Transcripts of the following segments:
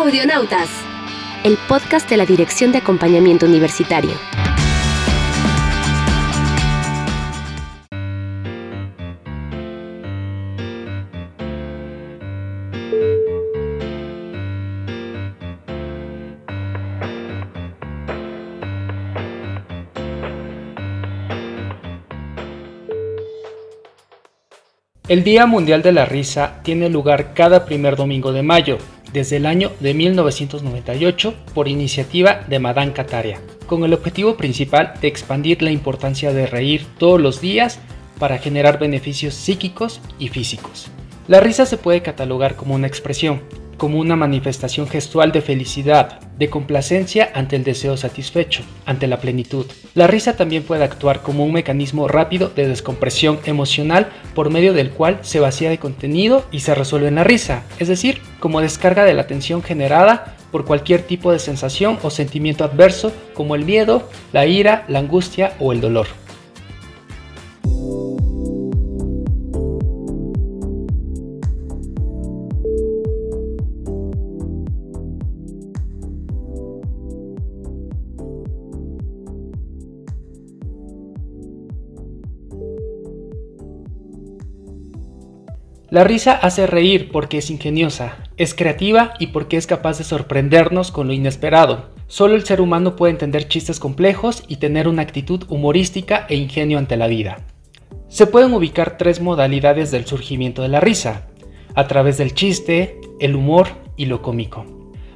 Audionautas, el podcast de la Dirección de Acompañamiento Universitario. El Día Mundial de la Risa tiene lugar cada primer domingo de mayo, desde el año de 1998, por iniciativa de Madame Kataria, con el objetivo principal de expandir la importancia de reír todos los días para generar beneficios psíquicos y físicos. La risa se puede catalogar como una expresión, como una manifestación gestual de felicidad, de complacencia ante el deseo satisfecho, ante la plenitud. La risa también puede actuar como un mecanismo rápido de descompresión emocional por medio del cual se vacía de contenido y se resuelve en la risa, es decir, como descarga de la tensión generada por cualquier tipo de sensación o sentimiento adverso como el miedo, la ira, la angustia o el dolor. La risa hace reír porque es ingeniosa, es creativa y porque es capaz de sorprendernos con lo inesperado. Solo el ser humano puede entender chistes complejos y tener una actitud humorística e ingenio ante la vida. Se pueden ubicar tres modalidades del surgimiento de la risa, a través del chiste, el humor y lo cómico,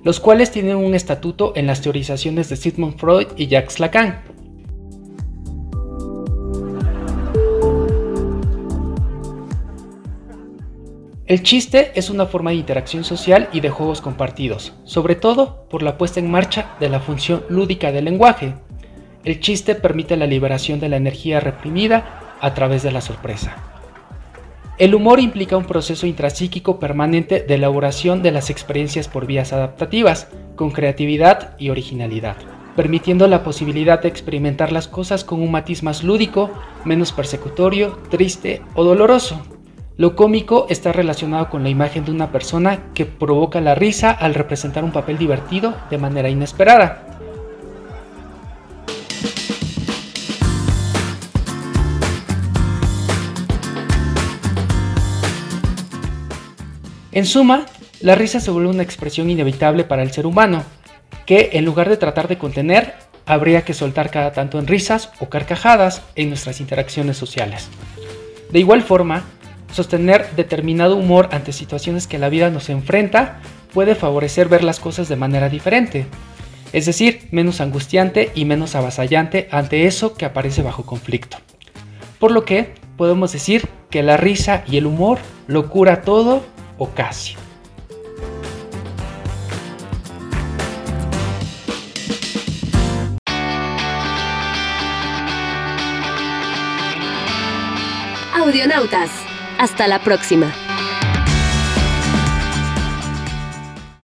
los cuales tienen un estatuto en las teorizaciones de Sigmund Freud y Jacques Lacan. El chiste es una forma de interacción social y de juegos compartidos, sobre todo por la puesta en marcha de la función lúdica del lenguaje. El chiste permite la liberación de la energía reprimida a través de la sorpresa. El humor implica un proceso intrapsíquico permanente de elaboración de las experiencias por vías adaptativas, con creatividad y originalidad, permitiendo la posibilidad de experimentar las cosas con un matiz más lúdico, menos persecutorio, triste o doloroso. Lo cómico está relacionado con la imagen de una persona que provoca la risa al representar un papel divertido de manera inesperada. En suma, la risa se vuelve una expresión inevitable para el ser humano, que en lugar de tratar de contener, habría que soltar cada tanto en risas o carcajadas en nuestras interacciones sociales. De igual forma, Sostener determinado humor ante situaciones que la vida nos enfrenta puede favorecer ver las cosas de manera diferente, es decir, menos angustiante y menos avasallante ante eso que aparece bajo conflicto. Por lo que podemos decir que la risa y el humor lo cura todo o casi. Audionautas hasta la próxima.